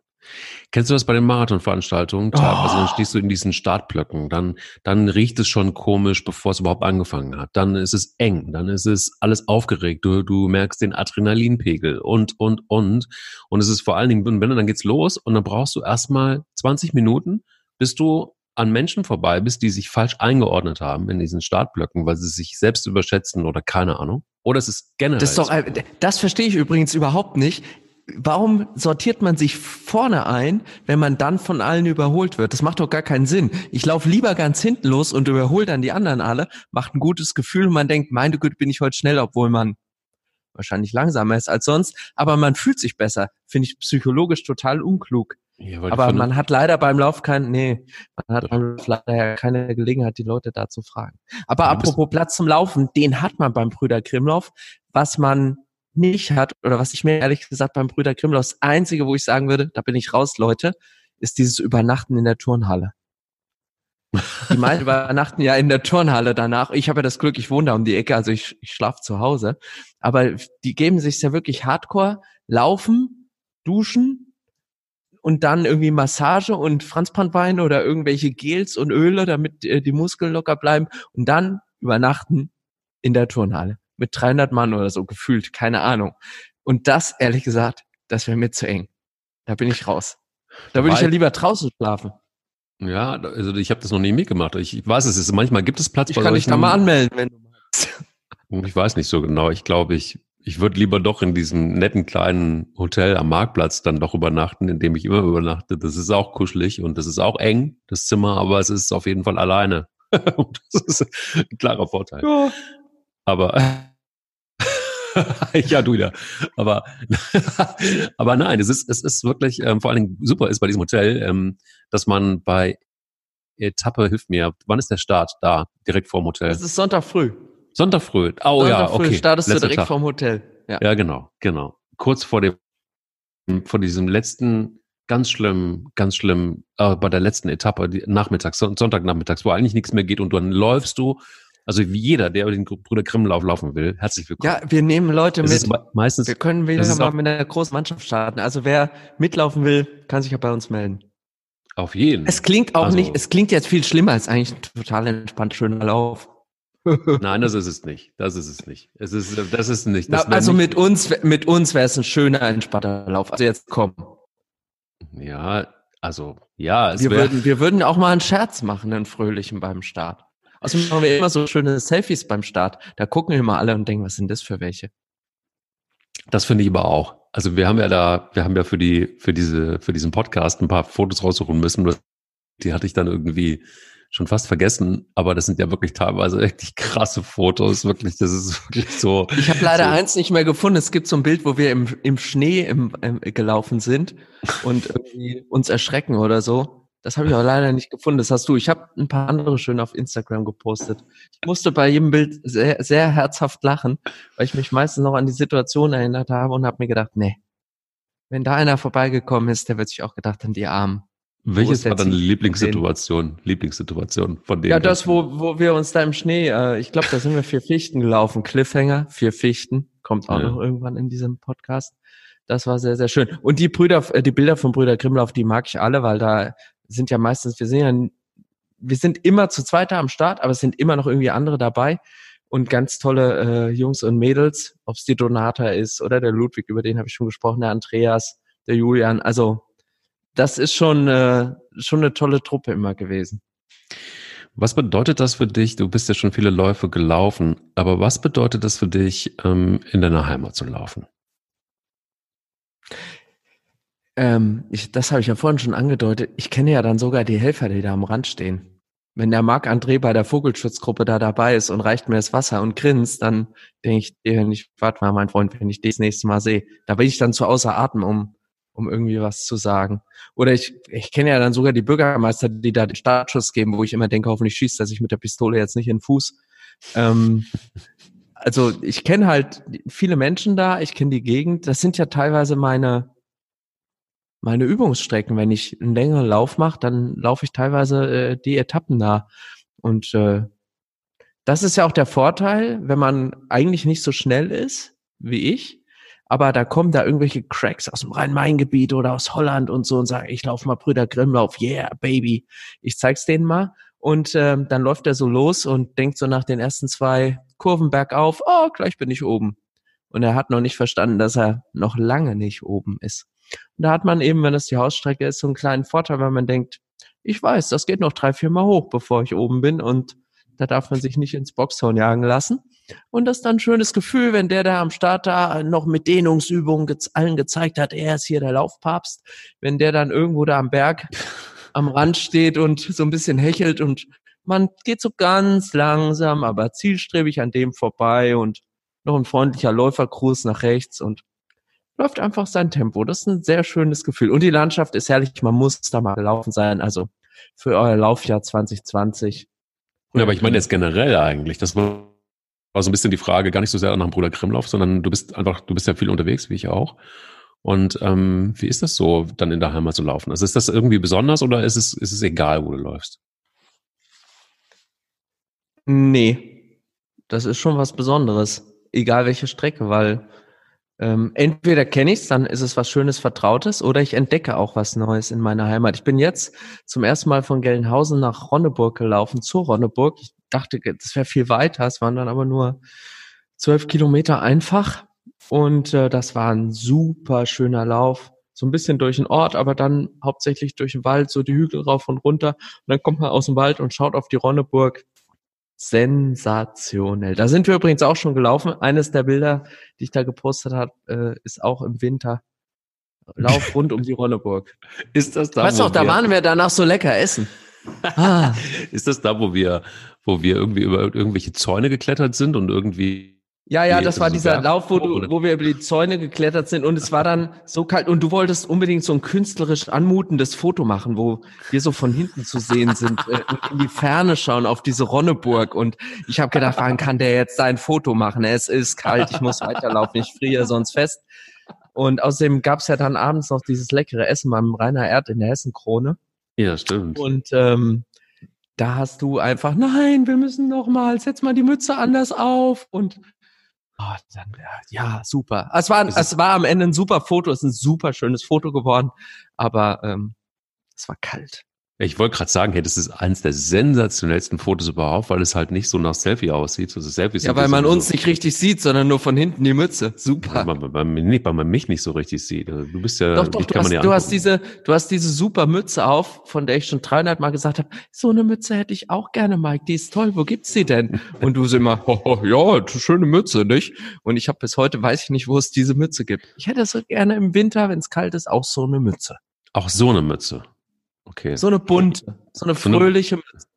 Speaker 1: Kennst du das bei den Marathonveranstaltungen? Oh. Also dann stehst du in diesen Startblöcken, dann, dann riecht es schon komisch, bevor es überhaupt angefangen hat. Dann ist es eng, dann ist es alles aufgeregt. Du, du merkst den Adrenalinpegel und, und, und. Und es ist vor allen Dingen, wenn dann geht's los und dann brauchst du erstmal 20 Minuten, bis du an Menschen vorbei bist, die sich falsch eingeordnet haben in diesen Startblöcken, weil sie sich selbst überschätzen oder keine Ahnung. Oder es ist generell.
Speaker 2: Das, ist doch, das verstehe ich übrigens überhaupt nicht. Warum sortiert man sich vorne ein, wenn man dann von allen überholt wird? Das macht doch gar keinen Sinn. Ich laufe lieber ganz hinten los und überhole dann die anderen alle, macht ein gutes Gefühl und man denkt, meine Güte, bin ich heute schnell, obwohl man wahrscheinlich langsamer ist als sonst, aber man fühlt sich besser. Finde ich psychologisch total unklug. Ja, aber man hat leider beim Lauf kein, nee, man hat beim Lauf leider keine Gelegenheit, die Leute da zu fragen. Aber ja, apropos Platz zum Laufen, den hat man beim Brüder Grimmlauf. Was man nicht hat, oder was ich mir ehrlich gesagt beim Brüder Grimmlauf, das einzige, wo ich sagen würde, da bin ich raus, Leute, ist dieses Übernachten in der Turnhalle. Die meisten übernachten ja in der Turnhalle danach. Ich habe ja das Glück, ich wohne da um die Ecke, also ich, ich schlafe zu Hause. Aber die geben sich ja wirklich hardcore, laufen, duschen, und dann irgendwie Massage und Franzbandwein oder irgendwelche Gels und Öle, damit äh, die Muskeln locker bleiben und dann übernachten in der Turnhalle mit 300 Mann oder so gefühlt, keine Ahnung. Und das, ehrlich gesagt, das wäre mir zu eng. Da bin ich raus. Da würde ich ja lieber draußen schlafen.
Speaker 1: Ja, also ich habe das noch nie mitgemacht. Ich, ich weiß es ist. Manchmal gibt es Platz
Speaker 2: ich bei kann dich da mal anmelden, wenn du magst.
Speaker 1: Ich weiß nicht so genau. Ich glaube, ich ich würde lieber doch in diesem netten kleinen Hotel am Marktplatz dann doch übernachten, in dem ich immer übernachte. Das ist auch kuschelig und das ist auch eng, das Zimmer, aber es ist auf jeden Fall alleine. das ist ein klarer Vorteil. Ja. Aber ja, du wieder. Aber, aber nein, es ist, es ist wirklich ähm, vor allen Dingen super ist bei diesem Hotel, ähm, dass man bei Etappe, hilft mir, wann ist der Start da, direkt vorm Hotel?
Speaker 2: Es ist Sonntag früh.
Speaker 1: Sonntag früh. Oh Sonntag ja, okay. Früh
Speaker 2: startest Letzter du direkt Tag. vom Hotel.
Speaker 1: Ja. ja, genau, genau. Kurz vor dem, vor diesem letzten, ganz schlimm, ganz schlimm, äh, bei der letzten Etappe, die, nachmittags, Sonntagnachmittags, wo eigentlich nichts mehr geht und dann läufst du, also wie jeder, der über den Brüder Grimmlauf laufen will, herzlich willkommen.
Speaker 2: Ja, wir nehmen Leute
Speaker 1: das mit. meistens,
Speaker 2: wir können wieder mal mit einer großen Mannschaft starten. Also wer mitlaufen will, kann sich ja bei uns melden.
Speaker 1: Auf jeden.
Speaker 2: Es klingt auch also, nicht, es klingt jetzt viel schlimmer als eigentlich ein total entspannt schöner Lauf.
Speaker 1: Nein, das ist es nicht. Das ist es nicht. Es ist, das ist nicht. Das
Speaker 2: Na, also nicht mit uns, mit uns wäre es ein schöner, entspannter Lauf. Also jetzt komm.
Speaker 1: Ja, also ja.
Speaker 2: Es wir, würden, wir würden auch mal einen Scherz machen, einen fröhlichen beim Start. Außerdem machen wir immer so schöne Selfies beim Start. Da gucken immer alle und denken, was sind das für welche?
Speaker 1: Das finde ich aber auch. Also wir haben ja da, wir haben ja für die, für diese, für diesen Podcast ein paar Fotos raussuchen müssen. Die hatte ich dann irgendwie schon fast vergessen, aber das sind ja wirklich teilweise wirklich krasse Fotos, wirklich, das ist wirklich so.
Speaker 2: Ich habe leider so. eins nicht mehr gefunden. Es gibt so ein Bild, wo wir im, im Schnee im, im, gelaufen sind und irgendwie uns erschrecken oder so. Das habe ich aber leider nicht gefunden. Das hast du. Ich habe ein paar andere schön auf Instagram gepostet. Ich musste bei jedem Bild sehr, sehr herzhaft lachen, weil ich mich meistens noch an die Situation erinnert habe und habe mir gedacht, nee, wenn da einer vorbeigekommen ist, der wird sich auch gedacht haben, die Armen.
Speaker 1: Welches war deine Lieblingssituation? Lieblingssituation von denen?
Speaker 2: Ja, das, wo, wo wir uns da im Schnee, äh, ich glaube, da sind wir vier Fichten gelaufen. Cliffhanger, vier Fichten, kommt auch ja. noch irgendwann in diesem Podcast. Das war sehr, sehr schön. Und die Brüder, äh, die Bilder von Brüder Grimlauf, die mag ich alle, weil da sind ja meistens, wir sind ja, wir sind immer zu zweit da am Start, aber es sind immer noch irgendwie andere dabei und ganz tolle äh, Jungs und Mädels, ob es die Donata ist oder der Ludwig, über den habe ich schon gesprochen, der Andreas, der Julian. Also das ist schon, äh, schon eine tolle Truppe immer gewesen.
Speaker 1: Was bedeutet das für dich? Du bist ja schon viele Läufe gelaufen, aber was bedeutet das für dich, ähm, in deiner Heimat zu laufen?
Speaker 2: Ähm, ich, das habe ich ja vorhin schon angedeutet. Ich kenne ja dann sogar die Helfer, die da am Rand stehen. Wenn der Marc André bei der Vogelschutzgruppe da dabei ist und reicht mir das Wasser und grinst, dann denke ich, dir nicht, warte mal, mein Freund, wenn ich dich das nächste Mal sehe. Da bin ich dann zu außer Atem, um, um irgendwie was zu sagen. Oder ich, ich kenne ja dann sogar die Bürgermeister, die da den Startschuss geben, wo ich immer denke, hoffentlich schießt er sich mit der Pistole jetzt nicht in den Fuß. Ähm, also ich kenne halt viele Menschen da, ich kenne die Gegend. Das sind ja teilweise meine meine Übungsstrecken. Wenn ich einen längeren Lauf mache, dann laufe ich teilweise äh, die Etappen da. Und äh, das ist ja auch der Vorteil, wenn man eigentlich nicht so schnell ist wie ich, aber da kommen da irgendwelche Cracks aus dem Rhein-Main-Gebiet oder aus Holland und so und sagen, ich laufe mal Brüder Grimmlauf, yeah, baby. Ich zeig's denen mal. Und äh, dann läuft er so los und denkt so nach den ersten zwei Kurven bergauf, oh, gleich bin ich oben. Und er hat noch nicht verstanden, dass er noch lange nicht oben ist. Da hat man eben, wenn es die Hausstrecke ist, so einen kleinen Vorteil, weil man denkt, ich weiß, das geht noch drei, vier Mal hoch, bevor ich oben bin und da darf man sich nicht ins Boxhorn jagen lassen. Und das ist dann ein schönes Gefühl, wenn der da am Start da noch mit Dehnungsübungen ge allen gezeigt hat, er ist hier der Laufpapst, wenn der dann irgendwo da am Berg am Rand steht und so ein bisschen hechelt und man geht so ganz langsam, aber zielstrebig an dem vorbei und noch ein freundlicher Läufergruß nach rechts und läuft einfach sein Tempo. Das ist ein sehr schönes Gefühl. Und die Landschaft ist herrlich. Man muss da mal gelaufen sein. Also für euer Laufjahr 2020.
Speaker 1: Ja, aber ich meine jetzt generell eigentlich. Das war so ein bisschen die Frage, gar nicht so sehr nach dem Bruder Grimmlauf, sondern du bist einfach, du bist ja viel unterwegs, wie ich auch. Und ähm, wie ist das so, dann in der Heimat zu laufen? Also ist das irgendwie besonders oder ist es, ist es egal, wo du läufst?
Speaker 2: Nee, das ist schon was Besonderes. Egal welche Strecke, weil ähm, entweder kenne ich es, dann ist es was Schönes, Vertrautes, oder ich entdecke auch was Neues in meiner Heimat. Ich bin jetzt zum ersten Mal von Gelnhausen nach Ronneburg gelaufen, zu Ronneburg. Ich dachte, das wäre viel weiter, es waren dann aber nur zwölf Kilometer einfach. Und äh, das war ein super schöner Lauf. So ein bisschen durch den Ort, aber dann hauptsächlich durch den Wald, so die Hügel rauf und runter. Und dann kommt man aus dem Wald und schaut auf die Ronneburg Sensationell. Da sind wir übrigens auch schon gelaufen. Eines der Bilder, die ich da gepostet habe, äh, ist auch im Winter. Lauf rund um die Ronneburg.
Speaker 1: Ist das da?
Speaker 2: Weißt du, da waren wir danach so lecker essen.
Speaker 1: Ah. ist das da, wo wir, wo wir irgendwie über irgendwelche Zäune geklettert sind und irgendwie
Speaker 2: ja, ja, das war dieser Lauf, wo, du, wo wir über die Zäune geklettert sind und es war dann so kalt und du wolltest unbedingt so ein künstlerisch anmutendes Foto machen, wo wir so von hinten zu sehen sind äh, und in die Ferne schauen auf diese Ronneburg und ich habe gedacht, wann kann der jetzt sein Foto machen? Es ist kalt, ich muss weiterlaufen, ich friere sonst fest. Und außerdem gab's ja dann abends noch dieses leckere Essen beim Rainer Erd in der Hessenkrone.
Speaker 1: Ja, stimmt.
Speaker 2: Und ähm, da hast du einfach, nein, wir müssen noch mal, setz mal die Mütze anders auf und Oh, dann, ja, super. Es war, es war am Ende ein super Foto, es ist ein super schönes Foto geworden, aber ähm, es war kalt.
Speaker 1: Ich wollte gerade sagen, hey, das ist eines der sensationellsten Fotos überhaupt, weil es halt nicht so nach Selfie aussieht. Also Selfies
Speaker 2: ja, weil man uns so nicht richtig sieht, sondern nur von hinten die Mütze. Super.
Speaker 1: Weil man, weil man, weil man mich nicht so richtig sieht. Also du bist ja,
Speaker 2: doch, doch, du, hast, du hast diese, du hast diese super Mütze auf, von der ich schon 300 Mal gesagt habe, so eine Mütze hätte ich auch gerne, Mike. Die ist toll. Wo gibt's sie denn? Und du so immer, oh, ja, schöne Mütze, nicht? Und ich habe bis heute weiß ich nicht, wo es diese Mütze gibt. Ich hätte so gerne im Winter, wenn es kalt ist, auch so eine Mütze.
Speaker 1: Auch so eine Mütze. Okay.
Speaker 2: So eine bunte, so eine fröhliche Mütze.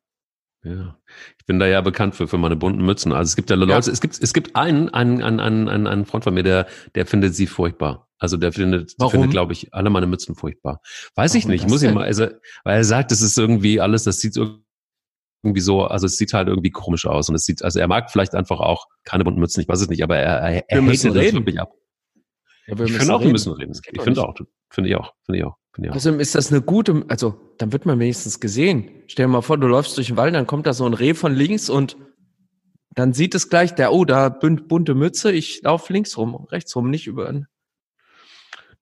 Speaker 1: Ja. Ich bin da ja bekannt für, für meine bunten Mützen. Also es gibt ja Leute, ja. es gibt, es gibt einen, einen, einen, einen, einen Freund von mir, der, der findet sie furchtbar. Also der findet, Warum? findet, glaube ich, alle meine Mützen furchtbar. Weiß Warum ich nicht, muss ich mal, also, weil er sagt, es ist irgendwie alles, das sieht irgendwie so, also es sieht halt irgendwie komisch aus und es sieht, also er mag vielleicht einfach auch keine bunten Mützen, ich weiß es nicht, aber er, er, er
Speaker 2: hatet das
Speaker 1: wirklich ab. Ja, ich finde auch, wir müssen reden. Ich finde auch, finde ich auch, finde ich auch.
Speaker 2: Ja. Also ist das eine gute, also dann wird man wenigstens gesehen. Stell dir mal vor, du läufst durch den Wald, dann kommt da so ein Reh von links und dann sieht es gleich, der, oh, da bunte Mütze, ich laufe links rum, rechts rum, nicht über.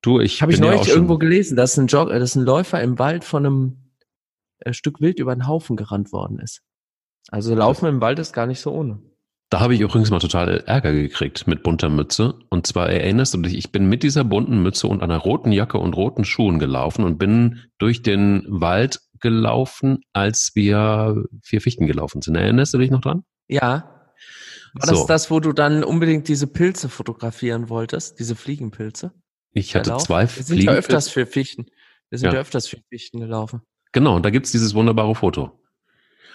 Speaker 1: Du, ich
Speaker 2: habe ich neulich ja irgendwo gelesen, dass ein Jog, dass ein Läufer im Wald von einem äh, Stück Wild über einen Haufen gerannt worden ist. Also laufen im Wald ist gar nicht so ohne.
Speaker 1: Da habe ich übrigens mal total Ärger gekriegt mit bunter Mütze. Und zwar erinnerst du dich, ich bin mit dieser bunten Mütze und einer roten Jacke und roten Schuhen gelaufen und bin durch den Wald gelaufen, als wir vier Fichten gelaufen sind. Erinnerst du dich noch dran?
Speaker 2: Ja. War das das, wo du dann unbedingt diese Pilze fotografieren wolltest, diese Fliegenpilze?
Speaker 1: Ich hatte zwei
Speaker 2: Wir sind ja öfters für Fichten. Wir sind ja, ja öfters für Fichten gelaufen.
Speaker 1: Genau, und da gibt's dieses wunderbare Foto.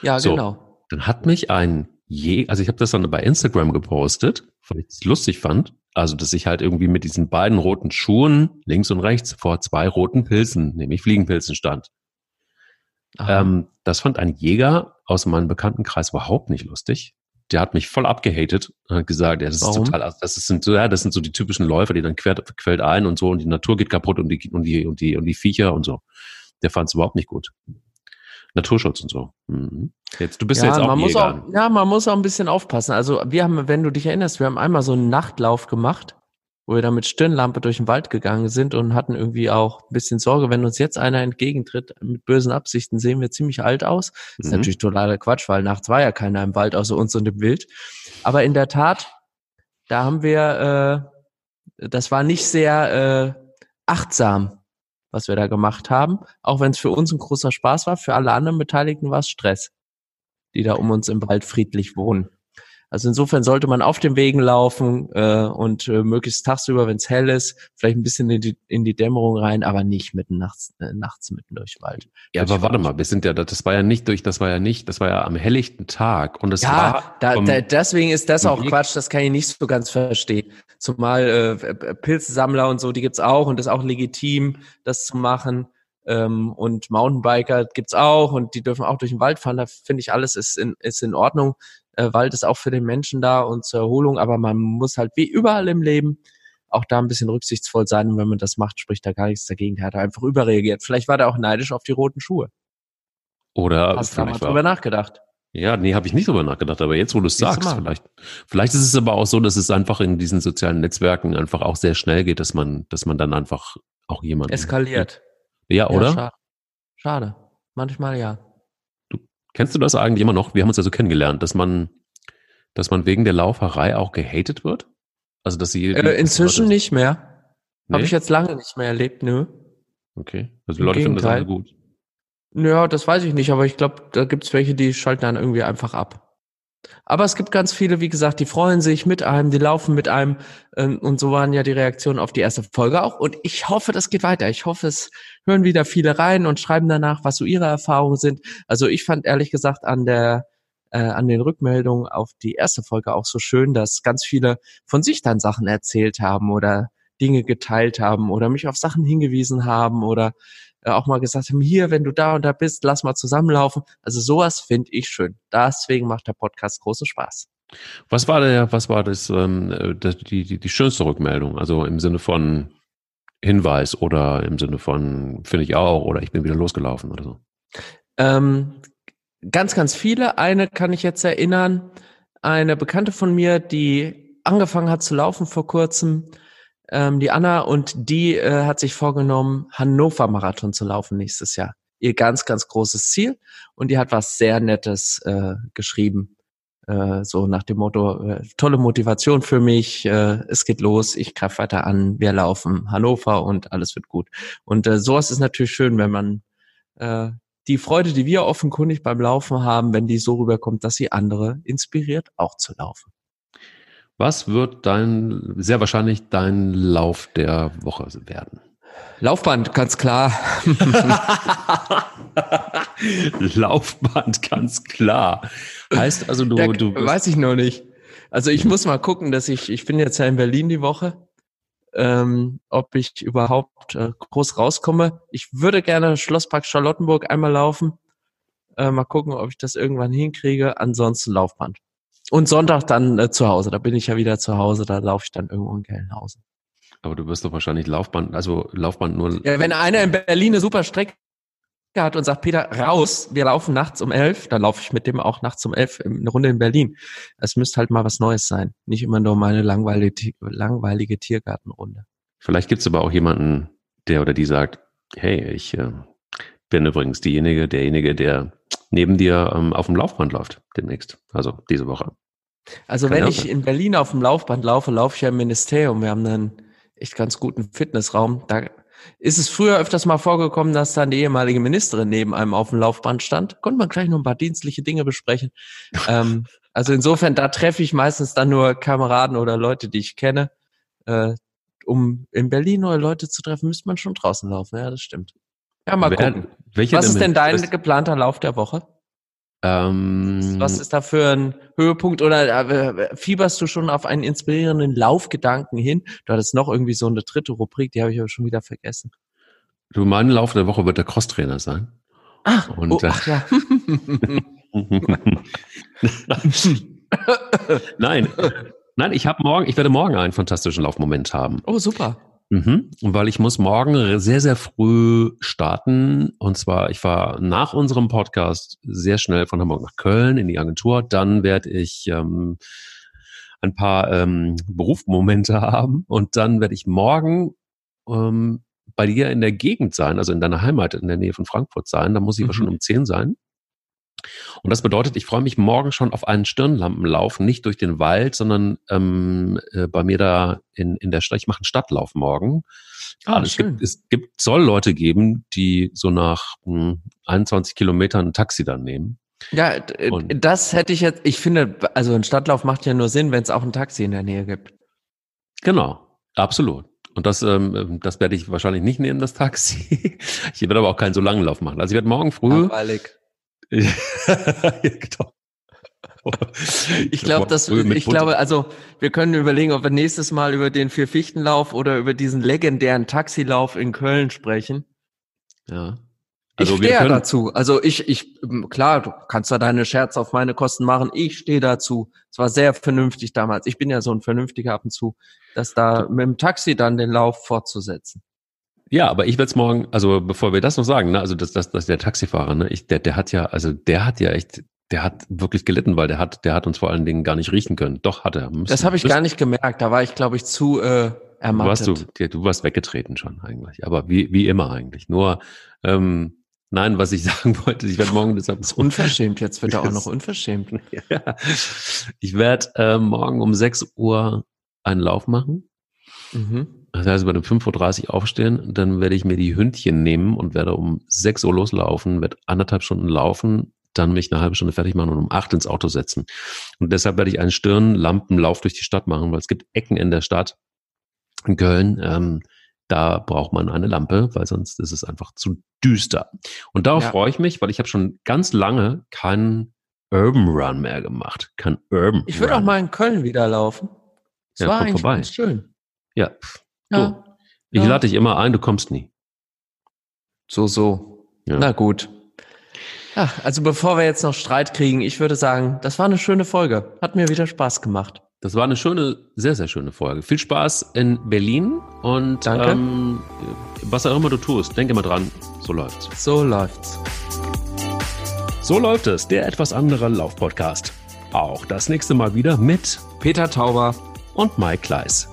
Speaker 2: Ja, so, genau.
Speaker 1: Dann hat mich ein Je, also ich habe das dann bei Instagram gepostet, weil ich es lustig fand. Also, dass ich halt irgendwie mit diesen beiden roten Schuhen links und rechts vor zwei roten Pilzen, nämlich Fliegenpilzen stand. Ähm, das fand ein Jäger aus meinem Bekanntenkreis überhaupt nicht lustig. Der hat mich voll abgehatet und hat gesagt, ja, das Warum? ist total, das sind so, ja, das sind so die typischen Läufer, die dann quert, quält ein und so und die Natur geht kaputt und die, und die, und die, und die Viecher und so. Der fand es überhaupt nicht gut. Naturschutz und so. Mhm. Jetzt, du bist ja, jetzt auch
Speaker 2: man muss auch, Ja, man muss auch ein bisschen aufpassen. Also wir haben, wenn du dich erinnerst, wir haben einmal so einen Nachtlauf gemacht, wo wir da mit Stirnlampe durch den Wald gegangen sind und hatten irgendwie auch ein bisschen Sorge, wenn uns jetzt einer entgegentritt mit bösen Absichten, sehen wir ziemlich alt aus. Das ist mhm. natürlich totaler Quatsch, weil nachts war ja keiner im Wald außer uns und im Wild. Aber in der Tat, da haben wir, äh, das war nicht sehr äh, achtsam was wir da gemacht haben. Auch wenn es für uns ein großer Spaß war, für alle anderen Beteiligten war es Stress, die da um uns im Wald friedlich wohnen. Also insofern sollte man auf den Wegen laufen äh, und äh, möglichst tagsüber, wenn es hell ist, vielleicht ein bisschen in die, in die Dämmerung rein, aber nicht mitten nachts, äh, nachts mitten durch Wald.
Speaker 1: Ja, aber warte mal, wir sind ja, das war ja nicht durch, das war ja nicht, das war ja am helllichten Tag und es ja, war.
Speaker 2: Da, da, deswegen ist das auch Quatsch, das kann ich nicht so ganz verstehen. Zumal äh, Pilzsammler und so, die gibt's auch und das ist auch legitim, das zu machen. Ähm, und Mountainbiker gibt's auch und die dürfen auch durch den Wald fahren. Da finde ich alles ist in, ist in Ordnung. Äh, Wald ist auch für den Menschen da und zur Erholung, aber man muss halt wie überall im Leben auch da ein bisschen rücksichtsvoll sein. Und wenn man das macht, spricht da gar nichts dagegen. Der hat einfach überreagiert. Vielleicht war der auch neidisch auf die roten Schuhe.
Speaker 1: Oder
Speaker 2: Hast du mal drüber nachgedacht?
Speaker 1: Ja, nee, habe ich nicht drüber nachgedacht, aber jetzt, wo du es sagst, vielleicht, vielleicht ist es aber auch so, dass es einfach in diesen sozialen Netzwerken einfach auch sehr schnell geht, dass man, dass man dann einfach auch jemanden.
Speaker 2: Eskaliert.
Speaker 1: Ja, oder? Ja,
Speaker 2: schade. schade. Manchmal ja.
Speaker 1: Kennst du das eigentlich immer noch? Wir haben uns ja so kennengelernt, dass man, dass man wegen der Lauferei auch gehatet wird? Also, dass sie.
Speaker 2: Äh, inzwischen nicht mehr. Nee? Habe ich jetzt lange nicht mehr erlebt, nö.
Speaker 1: Okay. Also, die Leute finden das alle gut.
Speaker 2: Ja, das weiß ich nicht, aber ich glaube, da gibt es welche, die schalten dann irgendwie einfach ab. Aber es gibt ganz viele, wie gesagt, die freuen sich mit einem, die laufen mit einem. Ähm, und so waren ja die Reaktionen auf die erste Folge auch. Und ich hoffe, das geht weiter. Ich hoffe, es hören wieder viele rein und schreiben danach, was so ihre Erfahrungen sind. Also ich fand ehrlich gesagt an der äh, an den Rückmeldungen auf die erste Folge auch so schön, dass ganz viele von sich dann Sachen erzählt haben oder Dinge geteilt haben oder mich auf Sachen hingewiesen haben oder auch mal gesagt haben, hier, wenn du da und da bist, lass mal zusammenlaufen. Also sowas finde ich schön. Deswegen macht der Podcast großen Spaß.
Speaker 1: Was war der, was war das, ähm, äh, die, die, die schönste Rückmeldung? Also im Sinne von Hinweis oder im Sinne von finde ich auch oder ich bin wieder losgelaufen oder so?
Speaker 2: Ähm, ganz, ganz viele. Eine kann ich jetzt erinnern. Eine Bekannte von mir, die angefangen hat zu laufen vor kurzem, ähm, die Anna, und die äh, hat sich vorgenommen, Hannover Marathon zu laufen nächstes Jahr. Ihr ganz, ganz großes Ziel. Und die hat was sehr Nettes äh, geschrieben. Äh, so nach dem Motto, äh, tolle Motivation für mich, äh, es geht los, ich greife weiter an, wir laufen Hannover und alles wird gut. Und äh, sowas ist natürlich schön, wenn man äh, die Freude, die wir offenkundig beim Laufen haben, wenn die so rüberkommt, dass sie andere inspiriert, auch zu laufen.
Speaker 1: Was wird dein, sehr wahrscheinlich dein Lauf der Woche werden?
Speaker 2: Laufband, ganz klar.
Speaker 1: Laufband, ganz klar. Heißt also, du,
Speaker 2: ja,
Speaker 1: du.
Speaker 2: Weiß ich noch nicht. Also ich muss mal gucken, dass ich, ich bin jetzt ja in Berlin die Woche, ähm, ob ich überhaupt äh, groß rauskomme. Ich würde gerne Schlosspark Charlottenburg einmal laufen. Äh, mal gucken, ob ich das irgendwann hinkriege. Ansonsten Laufband. Und Sonntag dann äh, zu Hause. Da bin ich ja wieder zu Hause. Da laufe ich dann irgendwo in Gelnhausen.
Speaker 1: Aber du wirst doch wahrscheinlich Laufband, also Laufband nur.
Speaker 2: Ja, wenn einer in Berlin eine super Strecke hat und sagt, Peter, raus, wir laufen nachts um elf, dann laufe ich mit dem auch nachts um elf eine Runde in Berlin. Es müsste halt mal was Neues sein. Nicht immer nur meine langweilige, langweilige Tiergartenrunde.
Speaker 1: Vielleicht gibt es aber auch jemanden, der oder die sagt, hey, ich äh, bin übrigens diejenige, derjenige, der neben dir ähm, auf dem Laufband läuft demnächst. Also diese Woche.
Speaker 2: Also Kann wenn ich in Berlin auf dem Laufband laufe, laufe ich ja im Ministerium. Wir haben einen echt ganz guten Fitnessraum. Da Ist es früher öfters mal vorgekommen, dass dann die ehemalige Ministerin neben einem auf dem Laufband stand? Konnte man gleich noch ein paar dienstliche Dinge besprechen. ähm, also insofern, da treffe ich meistens dann nur Kameraden oder Leute, die ich kenne. Äh, um in Berlin neue Leute zu treffen, müsste man schon draußen laufen. Ja, das stimmt. Ja, mal Wer, gucken. Was ist denn dein geplanter Lauf der Woche? Ähm, Was ist da für ein Höhepunkt oder äh, fieberst du schon auf einen inspirierenden Laufgedanken hin? Du hattest noch irgendwie so eine dritte Rubrik, die habe ich aber schon wieder vergessen.
Speaker 1: Du, mein Lauf der Woche wird der Crosstrainer sein.
Speaker 2: Ach, Und, oh, ach ja.
Speaker 1: nein, nein, ich habe morgen, ich werde morgen einen fantastischen Laufmoment haben.
Speaker 2: Oh, super.
Speaker 1: Mhm, weil ich muss morgen sehr, sehr früh starten. Und zwar, ich fahre nach unserem Podcast sehr schnell von Hamburg nach Köln in die Agentur. Dann werde ich ähm, ein paar ähm, Berufsmomente haben. Und dann werde ich morgen ähm, bei dir in der Gegend sein, also in deiner Heimat in der Nähe von Frankfurt sein. Da muss ich mhm. aber schon um 10 sein. Und das bedeutet, ich freue mich morgen schon auf einen Stirnlampenlauf, nicht durch den Wald, sondern ähm, äh, bei mir da in, in der Stadt. Ich mache einen Stadtlauf morgen. Ah, es, gibt, es gibt, soll Leute geben, die so nach mh, hm, 21 Kilometern ein Taxi dann nehmen.
Speaker 2: Ja, Und das hätte ich jetzt, ich finde, also ein Stadtlauf macht ja nur Sinn, wenn es auch ein Taxi in der Nähe gibt.
Speaker 1: Genau, absolut. Und das, ähm, das werde ich wahrscheinlich nicht nehmen, das Taxi. Ich werde aber auch keinen so langen Lauf machen. Also ich werde morgen früh.
Speaker 2: Langweilig genau. Ich glaube, dass ich glaube, also wir können überlegen, ob wir nächstes Mal über den Vierfichtenlauf oder über diesen legendären Taxilauf in Köln sprechen.
Speaker 1: Ja.
Speaker 2: Also ich stehe ja dazu. Also ich, ich, klar, du kannst da deine Scherze auf meine Kosten machen. Ich stehe dazu. Es war sehr vernünftig damals. Ich bin ja so ein vernünftiger ab und zu, dass da mit dem Taxi dann den Lauf fortzusetzen.
Speaker 1: Ja, aber ich werde es morgen, also bevor wir das noch sagen, ne, also das, das, das der Taxifahrer, ne, ich, der, der hat ja, also der hat ja echt, der hat wirklich gelitten, weil der hat, der hat uns vor allen Dingen gar nicht riechen können. Doch hat er.
Speaker 2: Müssen, das habe ich gar nicht gemerkt. Da war ich, glaube ich, zu äh, ermattet.
Speaker 1: Du, warst du, du warst weggetreten schon eigentlich, aber wie, wie immer eigentlich. Nur ähm, Nein, was ich sagen wollte, ich werde morgen deshalb.
Speaker 2: Das ist unverschämt, jetzt wird er auch noch unverschämt.
Speaker 1: ja. Ich werde äh, morgen um 6 Uhr einen Lauf machen. Mhm. Das heißt, bei dem 5.30 Uhr aufstehen, dann werde ich mir die Hündchen nehmen und werde um 6 Uhr loslaufen, werde anderthalb Stunden laufen, dann mich eine halbe Stunde fertig machen und um 8 ins Auto setzen. Und deshalb werde ich einen Stirnlampenlauf durch die Stadt machen, weil es gibt Ecken in der Stadt, in Köln, ähm, da braucht man eine Lampe, weil sonst ist es einfach zu düster. Und darauf ja. freue ich mich, weil ich habe schon ganz lange keinen Urban Run mehr gemacht. Kein Urban
Speaker 2: Ich würde auch mal in Köln wieder laufen.
Speaker 1: Das ja, war eigentlich vorbei. schön. Ja,
Speaker 2: ja.
Speaker 1: So. Ich ja. lade dich immer ein, du kommst nie.
Speaker 2: So, so. Ja. Na gut. Ja, also bevor wir jetzt noch Streit kriegen, ich würde sagen, das war eine schöne Folge. Hat mir wieder Spaß gemacht.
Speaker 1: Das war eine schöne, sehr, sehr schöne Folge. Viel Spaß in Berlin und
Speaker 2: Danke. Ähm,
Speaker 1: was auch immer du tust, denke mal dran, so läuft's.
Speaker 2: So läuft's.
Speaker 1: So läuft es, der etwas andere Laufpodcast. Auch das nächste Mal wieder mit
Speaker 2: Peter Tauber
Speaker 1: und Mike Kleiss.